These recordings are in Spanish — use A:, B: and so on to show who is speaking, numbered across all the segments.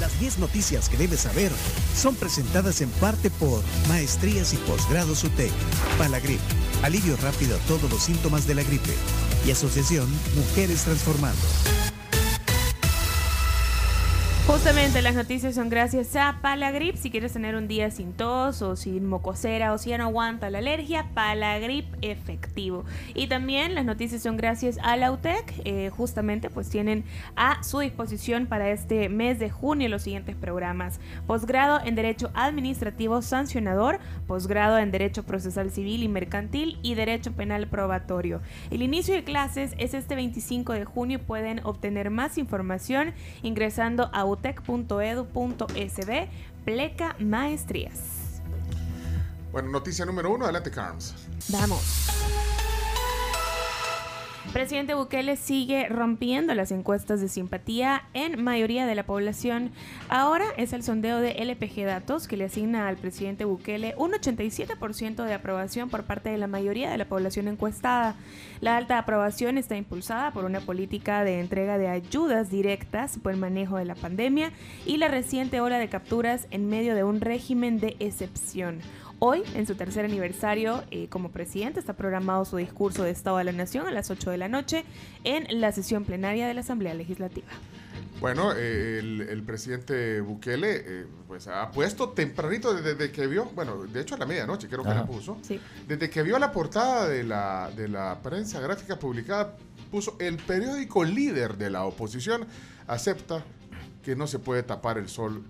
A: Las 10 noticias que debes saber son presentadas en parte por Maestrías y Posgrados UTEC, Palagrip, alivio rápido a todos los síntomas de la gripe y Asociación Mujeres Transformando.
B: Justamente las noticias son gracias a Palagrip. Si quieres tener un día sin tos o sin mocosera o si ya no aguanta la alergia, Palagrip efectivo. Y también las noticias son gracias a la UTEC. Eh, justamente pues tienen a su disposición para este mes de junio los siguientes programas. Posgrado en Derecho Administrativo Sancionador, posgrado en Derecho Procesal Civil y Mercantil y Derecho Penal Probatorio. El inicio de clases es este 25 de junio pueden obtener más información ingresando a utec.edu.sb, pleca maestrías.
C: Bueno, noticia número uno, adelante Carms.
B: Vamos. Presidente Bukele sigue rompiendo las encuestas de simpatía en mayoría de la población. Ahora es el sondeo de LPG Datos que le asigna al presidente Bukele un 87% de aprobación por parte de la mayoría de la población encuestada. La alta aprobación está impulsada por una política de entrega de ayudas directas por el manejo de la pandemia y la reciente ola de capturas en medio de un régimen de excepción. Hoy, en su tercer aniversario eh, como presidente, está programado su discurso de Estado de la Nación a las 8 de la noche en la sesión plenaria de la Asamblea Legislativa.
C: Bueno, eh, el, presidente Bukele eh, pues ha puesto tempranito desde, que vio, bueno, de hecho a la medianoche creo que la puso, desde que vio la portada de la, de la prensa gráfica publicada, puso el periódico líder de la oposición acepta que no se puede tapar el sol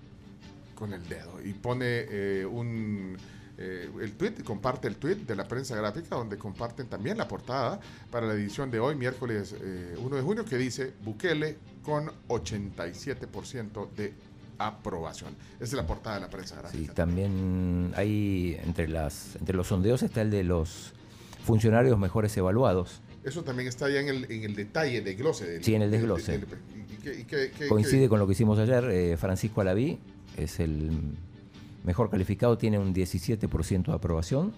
C: con el dedo y pone un eh, el tweet, comparte el tweet de la prensa gráfica donde comparten también la portada para la edición de hoy, miércoles 1 eh, de junio, que dice Bukele con 87% de aprobación. Esa es la portada de la prensa gráfica.
D: Sí, también hay entre las entre los sondeos está el de los funcionarios mejores evaluados.
C: Eso también está allá en el, en el detalle, desglose.
D: sí, en el desglose. Coincide con lo que hicimos ayer. Eh, Francisco Alaví es el mejor calificado tiene un 17% de aprobación.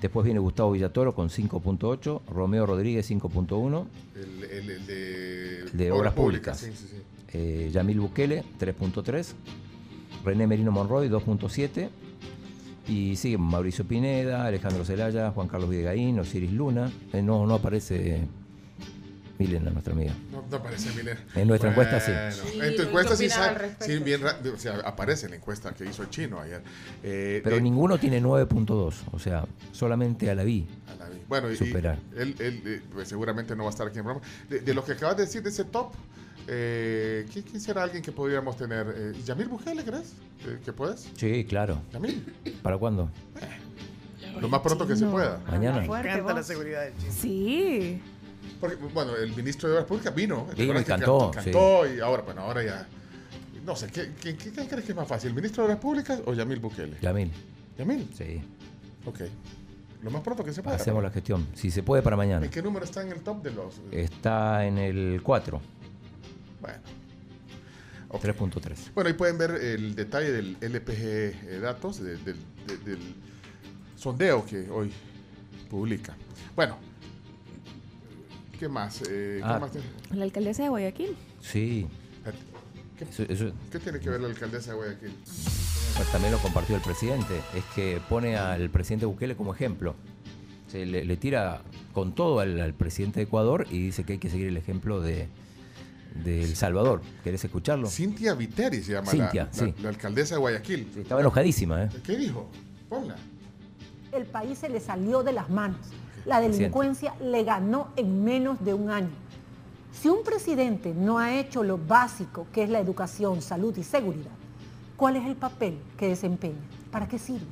D: Después viene Gustavo Villatoro con 5.8, Romeo Rodríguez 5.1.
C: El, de,
D: de, Obras, Públicas. Eh, Yamil Bukele 3.3, René Merino Monroy 2.7 y siguen Mauricio Pineda, Alejandro Zelaya, Juan Carlos Videgaín, Osiris Luna. Eh, no, no aparece Milena, nuestra amiga.
C: No, no aparece Milena.
D: En nuestra encuesta sí.
C: en tu encuesta sí, sí bien, o sea, aparece la encuesta que hizo el chino ayer.
D: Eh, Pero ninguno tiene 9.2, o sea, solamente a la vi.
C: Bueno, superar. Y él, él eh, pues, seguramente no va a estar aquí en Roma. De, lo que acabas de decir de ese top, eh, ¿quién, será alguien que podríamos tener? Eh, ¿Yamil Bujele, crees? ¿Que puedes?
D: Sí, claro.
C: ¿Yamil?
D: ¿Para cuándo?
C: lo más pronto que se pueda.
D: Mañana.
E: Me encanta la seguridad del chino.
B: Sí
C: bueno, el ministro de Obras Públicas vino.
D: Vino y cantó.
C: Cantó y ahora, bueno, ahora ya. No sé, ¿qué, qué, crees que es más fácil? ¿El ministro de Obras Públicas o Yamil Bukele?
D: Yamil.
C: ¿Yamil?
D: Sí.
C: Ok. Lo más pronto que se pueda.
D: Hacemos la gestión. Si se puede para mañana.
C: ¿En qué número está en el top de los.?
D: Está en el 4.
C: Bueno.
D: 3.3.
C: Bueno, ahí pueden ver el detalle del LPG eh, datos, del sondeo que hoy publica. Bueno, ¿Qué más? Eh,
B: ¿qué ah. más la alcaldesa de Guayaquil.
D: Sí.
C: ¿Qué, tiene que ver la alcaldesa de Guayaquil?
D: Pues también lo compartió el presidente. Es que pone al presidente Bukele como ejemplo. Se le, tira con todo al, presidente de Ecuador y dice que hay que seguir el ejemplo de, El Salvador. ¿Querés escucharlo?
C: Cintia Viteri se llama
D: Cintia,
C: la, la, alcaldesa de Guayaquil.
D: estaba enojadísima. ¿eh?
C: ¿Qué dijo? Ponla.
F: El país se le salió de las manos la delincuencia le ganó en menos de un año. Si un presidente no ha hecho lo básico, que es la educación, salud y seguridad, ¿cuál es el papel que desempeña? ¿Para qué sirve?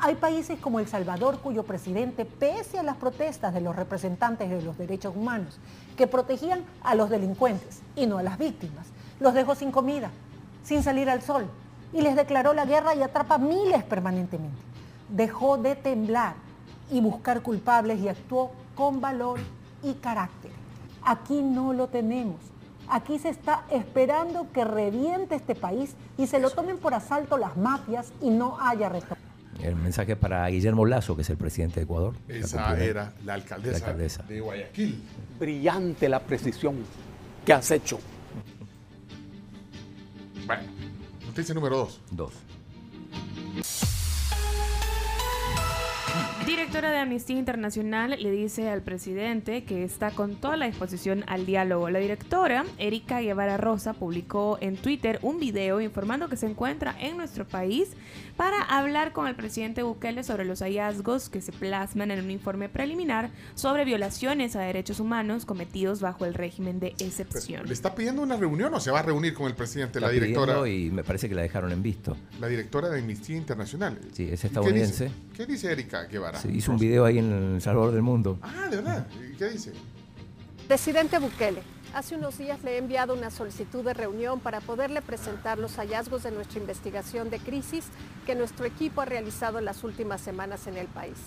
F: Hay países como El Salvador cuyo presidente, pese a las protestas de los representantes de los derechos humanos, que protegían a los delincuentes y no a las víctimas, los dejó sin comida, sin salir al sol, y les declaró la guerra y atrapa miles permanentemente. Dejó de temblar y buscar culpables y actuó con valor y carácter. Aquí no lo tenemos. Aquí se está esperando que reviente este país y se lo tomen por asalto las mafias y no haya retorno.
D: El mensaje para Guillermo Lazo, que es el presidente de Ecuador.
C: Esa era la alcaldesa, de Guayaquil.
G: Brillante la precisión.
E: ¿qué has hecho?
C: Bueno, noticia número dos.
D: Dos.
B: Directora de Amnistía Internacional le dice al presidente que está con toda la disposición al diálogo. La directora, Erika Guevara Rosa, publicó en Twitter un video informando que se encuentra en nuestro país para hablar con el presidente Bukele sobre los hallazgos que se plasman en un informe preliminar sobre violaciones a derechos humanos cometidos bajo el régimen de excepción.
C: ¿Le está pidiendo una reunión o se va a reunir con el presidente, la directora?
D: Y me parece que la dejaron en visto.
C: La directora de Amnistía Internacional.
D: Sí, es estadounidense.
C: ¿Qué dice, Erika Guevara?
D: Se hizo un video ahí en El Salvador del Mundo.
C: Ah, de verdad. ¿Qué dice?
G: Presidente Bukele, hace unos días le he enviado una solicitud de reunión para poderle presentar los hallazgos de nuestra investigación de crisis que nuestro equipo ha realizado en las últimas semanas en el país.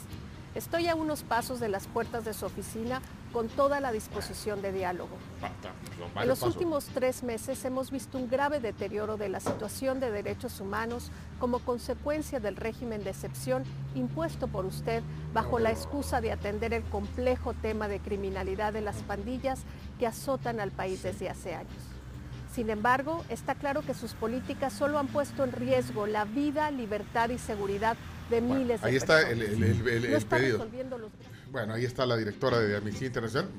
G: Estoy a unos pasos de las puertas de su oficina con toda la disposición de diálogo. En los últimos tres meses hemos visto un grave deterioro de la situación de derechos humanos como consecuencia del régimen de excepción impuesto por usted bajo la excusa de atender el complejo tema de criminalidad de las pandillas que azotan al país desde hace años. Sin embargo, está claro que sus políticas solo han puesto en riesgo la vida, libertad y seguridad de miles de
C: ahí está el, pedido. Bueno, ahí está la directora de Amnistía Internacional.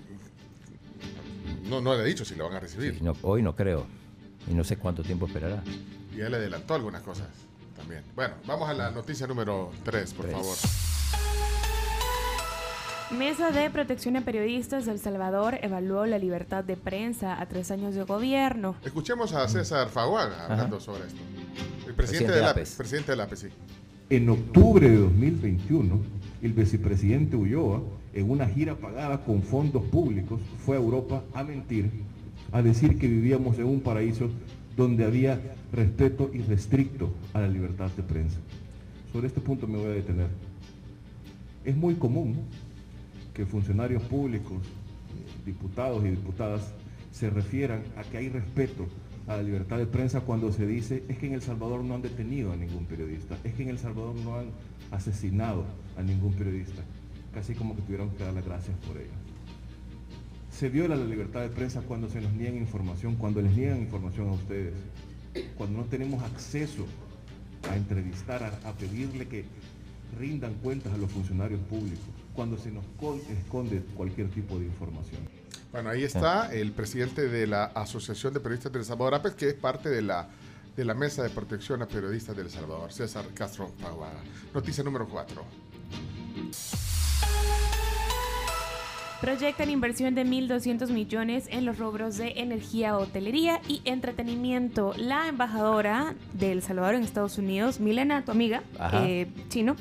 C: No, no le ha dicho si lo van a recibir.
D: hoy no creo. Y no sé cuánto tiempo esperará.
C: Y ya le adelantó algunas cosas también. Bueno, vamos a la noticia número 3, por favor.
B: Mesa de Protección a Periodistas de El Salvador evaluó la libertad de prensa a tres años de gobierno.
C: Escuchemos a César Faguaga hablando sobre esto. El presidente, de la presidente de la.
H: En octubre de 2021, el vicepresidente Ulloa, en una gira pagada con fondos públicos, fue a Europa a mentir, a decir que vivíamos en un paraíso donde había respeto irrestricto a la libertad de prensa. Sobre este punto me voy a detener. Es muy común que funcionarios públicos, diputados y diputadas, se refieran a que hay respeto a la libertad de prensa cuando se dice es que en El Salvador no han detenido a ningún periodista, es que en El Salvador no han asesinado a ningún periodista, casi como que tuvieron que dar las gracias por ello. Se viola la libertad de prensa cuando se nos niegan información, cuando les niegan información a ustedes, cuando no tenemos acceso a entrevistar, a, pedirle que rindan cuentas a los funcionarios públicos, cuando se nos esconde cualquier tipo de información.
C: Bueno, ahí está el presidente de la Asociación de Periodistas del Salvador, APES, que es parte de la, de la Mesa de Protección a Periodistas del Salvador, César Castro Paguada. Noticia número 4.
B: Proyectan inversión de 1.200 millones en los rubros de energía, hotelería y entretenimiento. La embajadora de El Salvador en Estados Unidos, Milena, tu amiga, eh, chino,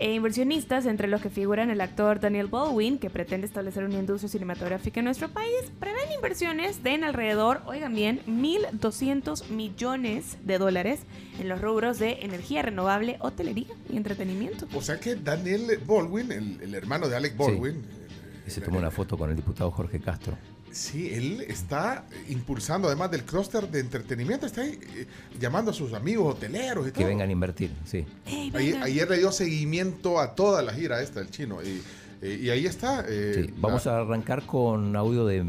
B: e inversionistas, entre los que figuran el actor Daniel Baldwin, que pretende establecer una industria cinematográfica en nuestro país, prevén inversiones de en alrededor, oigan bien, 1.200 millones de dólares en los rubros de energía renovable, hotelería y entretenimiento.
C: O sea que Daniel Baldwin, el, hermano de Alec Baldwin,
D: se tomó una foto con el diputado Jorge Castro.
C: Sí, él está impulsando, además del clúster de entretenimiento, está eh, llamando a sus amigos hoteleros y
D: que vengan a invertir, sí.
C: ayer, le dio seguimiento a toda la gira esta, el chino. Y, eh, ahí está.
D: Eh, vamos a arrancar con audio de,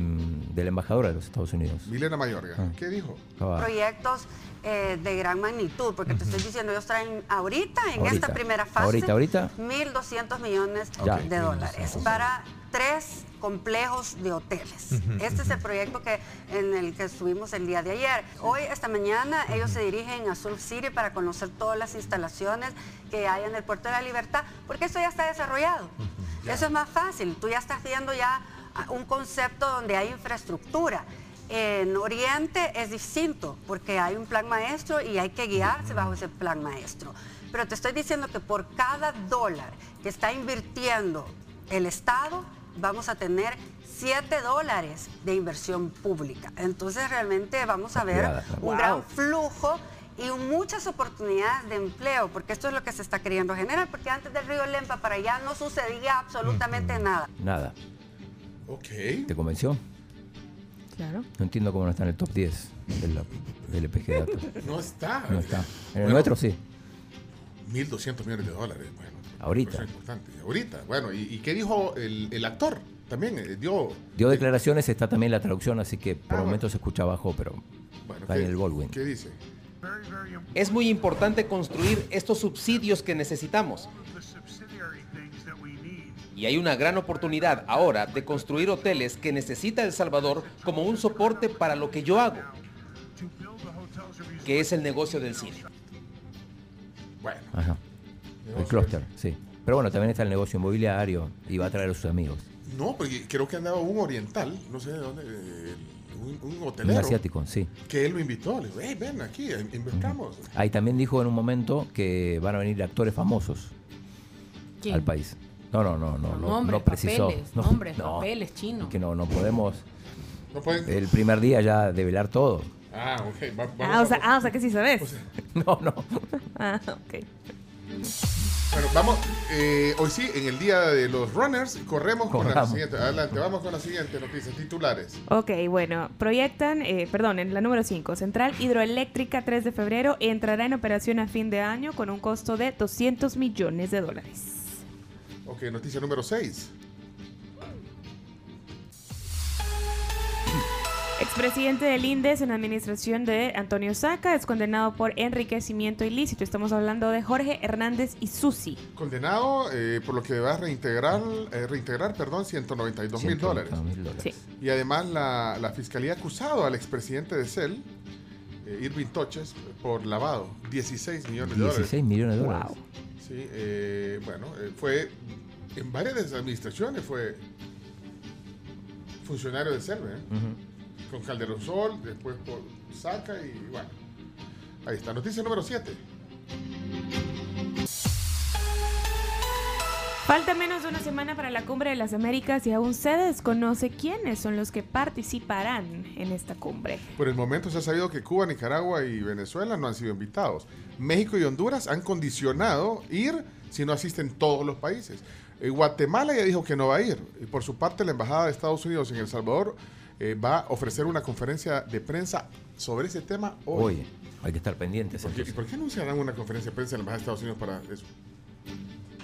D: la embajadora de los Estados Unidos.
C: Milena Mayorga. Ah. ¿Qué dijo?
I: Proyectos de gran magnitud, porque te estoy diciendo, ellos traen ahorita, en esta primera fase,
D: ahorita, ahorita.
I: 1.200 millones de dólares para tres complejos de hoteles. Este es el proyecto que, en el que estuvimos el día de ayer. Hoy, esta mañana, ellos se dirigen a Surf City para conocer todas las instalaciones que hay en el Puerto de la Libertad, porque esto ya está desarrollado. Eso es más fácil. Tú ya estás viendo ya un concepto donde hay infraestructura. En Oriente es distinto, porque hay un plan maestro y hay que guiarse bajo ese plan maestro. Pero te estoy diciendo que por cada dólar que está invirtiendo el Estado, vamos a tener 7 dólares de inversión pública. Entonces realmente vamos a ver un gran flujo y muchas oportunidades de empleo, porque esto es lo que se está queriendo generar, porque antes del río Lempa para allá no sucedía absolutamente nada.
D: Nada.
C: Ok.
D: ¿Te convenció?
B: Claro.
D: No entiendo cómo no está en el top 10 del, del EPG Datos.
C: No está.
D: No está. En el nuestro sí.
C: 1.200 millones de dólares. Bueno,
D: Ahorita.
C: importante. Ahorita. Bueno, ¿y, qué dijo el, actor? también eh, dio...
D: Dio declaraciones, está también la traducción, así que por el ah, momento se escucha abajo, pero bueno, está en el Baldwin.
C: ¿Qué dice?
E: Es muy importante construir estos subsidios que necesitamos. Y hay una gran oportunidad ahora de construir hoteles que necesita El Salvador como un soporte para lo que yo hago, que es el negocio del cine.
D: Bueno. Ajá. El clúster, sí. Pero bueno, también está el negocio inmobiliario y va a traer a sus amigos.
C: No, porque creo que andaba un oriental, no sé de dónde, un, hotelero.
D: Un asiático, sí.
C: Que él lo invitó, le dijo, hey, ven aquí, invertamos.
D: Ahí también dijo en un momento que van a venir actores famosos al país. No, no, no, no, no, no precisó.
B: Papeles, no, nombres, papeles, chino.
D: Que no, no podemos. No el primer día ya develar todo.
C: Ah, ok.
B: ah, o sea, ah, o sea que sí sabes.
D: no, no.
B: ah, ok.
C: Bueno, vamos, eh, hoy sí, en el día de los runners, corremos con la siguiente. Adelante, vamos con la siguiente noticia, titulares.
B: Ok, bueno, proyectan, eh, perdón, en la número 5, Central Hidroeléctrica 3 de febrero entrará en operación a fin de año con un costo de 200 millones de dólares.
C: Ok, noticia número 6.
B: Expresidente del INDES en administración de Antonio Saca es condenado por enriquecimiento ilícito. Estamos hablando de Jorge Hernández y Susi.
C: Condenado eh, por lo que va a reintegrar, eh, reintegrar perdón, 192 mil dólares. Y además la, fiscalía ha acusado al expresidente de CEL, eh, Irving Toches, por lavado. 16 millones de dólares.
D: 16 millones de dólares.
C: Sí, bueno, fue en varias administraciones, fue funcionario de CEL, ¿eh? Con Calderón Sol, después por Saca y bueno. Ahí está, noticia número 7.
B: Falta menos de una semana para la cumbre de las Américas y aún se desconoce quiénes son los que participarán en esta cumbre.
C: Por el momento se ha sabido que Cuba, Nicaragua y Venezuela no han sido invitados. México y Honduras han condicionado ir si no asisten todos los países. Eh, Guatemala ya dijo que no va a ir. Y por su parte, la Embajada de Estados Unidos en El Salvador eh, va a ofrecer una conferencia de prensa sobre ese tema hoy.
D: Oye, hay que estar pendientes.
C: ¿Por qué, ¿Por qué anunciarán una conferencia de prensa en la Embajada de Estados Unidos para eso?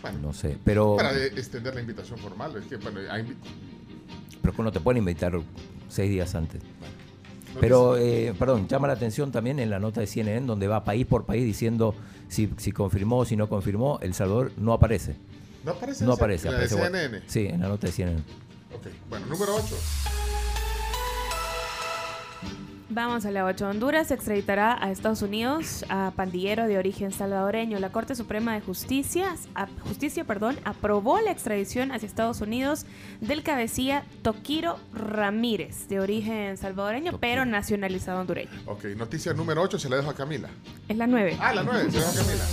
D: Bueno, no sé, pero...
C: Para extender la invitación formal. Es que, bueno, hay...
D: Pero que uno te puede invitar seis días antes. pero, eh, perdón, llama la atención también en la nota de CNN, donde va país por país diciendo si, si confirmó o si no confirmó, El Salvador no aparece.
C: ¿No aparece?
D: No aparece.
C: ¿En la de CNN?
D: Sí, en la nota de CNN.
C: Ok, bueno, número 8.
B: Vamos a la 8. Honduras extraditará a Estados Unidos a pandillero de origen salvadoreño. La Corte Suprema de Justicia, Justicia perdón, aprobó la extradición hacia Estados Unidos del cabecilla Toquiro Ramírez, de origen salvadoreño, pero nacionalizado hondureño.
C: Ok, noticia número 8 se la dejo a Camila.
B: Es la 9.
C: Ah, la 9, se la dejo a Camila.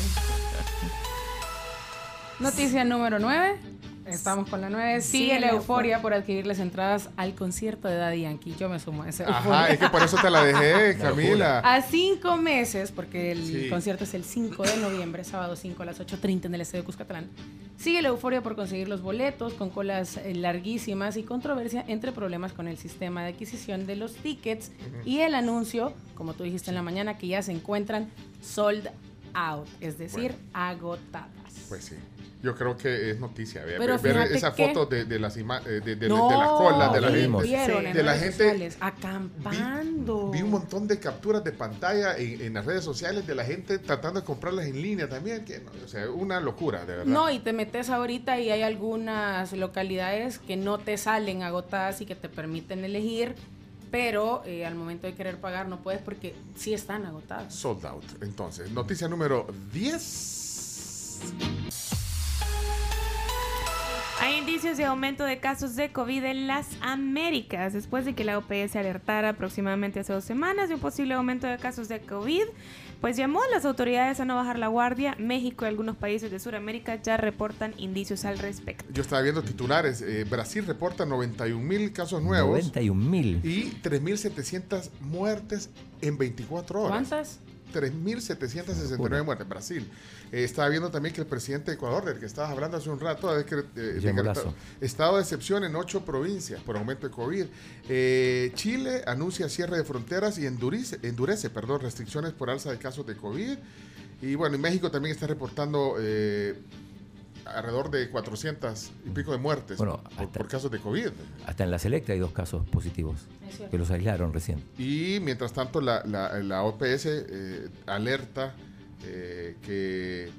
J: Noticia número 9. Estamos con la 9. Sigue la euforia por adquirir las entradas al concierto de Daddy Yankee. Yo me sumo a ese.
C: Ajá, es que por eso te la dejé, Camila.
J: A cinco meses, porque el concierto es el 5 de noviembre, sábado 5 a las 8.30 en el Estadio Cuscatlán. Sigue la euforia por conseguir los boletos, con colas eh, larguísimas y controversia entre problemas con el sistema de adquisición de los tickets y el anuncio, como tú dijiste en la mañana, que ya se encuentran sold out, es decir, agotadas.
C: Pues sí. Yo creo que es noticia. Ver, esa foto de, de, las eh, de, de, las colas de la gente.
J: De la gente acampando.
C: Vi, un montón de capturas de pantalla en, en, las redes sociales de la gente tratando de comprarlas en línea también. Que, o sea, una locura, de verdad.
J: No, y te metes ahorita y hay algunas localidades que no te salen agotadas y que te permiten elegir pero eh, al momento de querer pagar no puedes porque sí están agotadas.
C: Sold out. Entonces, noticia número 10.
B: Hay indicios de aumento de casos de COVID en las Américas. Después de que la OPS alertara aproximadamente hace dos semanas de un posible aumento de casos de COVID, pues llamó a las autoridades a no bajar la guardia. México y algunos países de Sudamérica ya reportan indicios al respecto.
C: Yo estaba viendo titulares. Eh, Brasil reporta 91 mil casos nuevos.
D: 91 mil.
C: Y 3.700 muertes en 24 horas.
J: ¿Cuántas?
C: 3.769 muertes. Brasil. Eh, estaba viendo también que el presidente de Ecuador, del que estabas hablando hace un rato, ha decretado estado de excepción en ocho provincias por aumento de COVID. Eh, Chile anuncia cierre de fronteras y endurece, endurece perdón, restricciones por alza de casos de COVID. Y bueno, en México también está reportando... Eh, alrededor de 400 y pico de muertes por, casos de COVID.
D: Hasta en la Selecta hay dos casos positivos que los aislaron recién.
C: Y mientras tanto la, la, OPS eh, alerta eh, que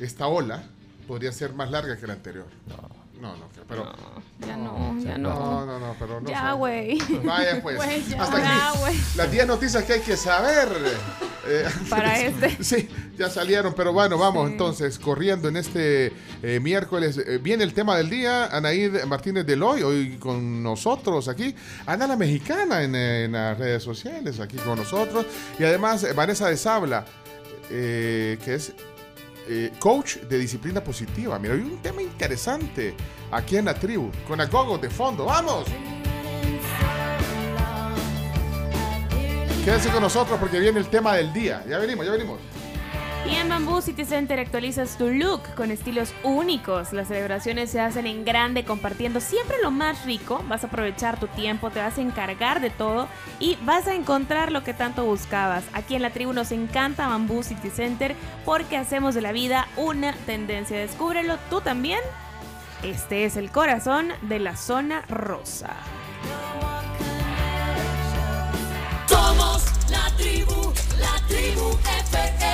C: esta ola podría ser más larga que la anterior.
D: No.
C: No, no, pero.
B: ya no, ya no.
C: No, no, no, pero no.
B: Ya, güey.
C: Vaya, pues. hasta aquí. Las 10 noticias que hay que saber.
B: Eh, Para este.
C: Sí, ya salieron, pero bueno, vamos entonces, corriendo en este eh, miércoles. Eh, viene el tema del día. Anaíd Martínez Deloy, hoy con nosotros aquí. Ana la Mexicana en, en las redes sociales, aquí con nosotros. Y además, Vanessa de Sabla, que es eh, coach de disciplina positiva. Mira, hay un tema interesante aquí en la tribu, con Agogo de fondo. ¡Vamos! Quédense con nosotros porque viene el tema del día. Ya venimos, ya venimos.
B: Y en Bamboo City Center actualizas tu look con estilos únicos. Las celebraciones se hacen en grande compartiendo siempre lo más rico. Vas a aprovechar tu tiempo, te vas a encargar de todo y vas a encontrar lo que tanto buscabas. Aquí en la tribu nos encanta Bamboo City Center porque hacemos de la vida una tendencia. Descúbrelo tú también. Este es el corazón de la zona rosa. Somos la tribu, la tribu FM.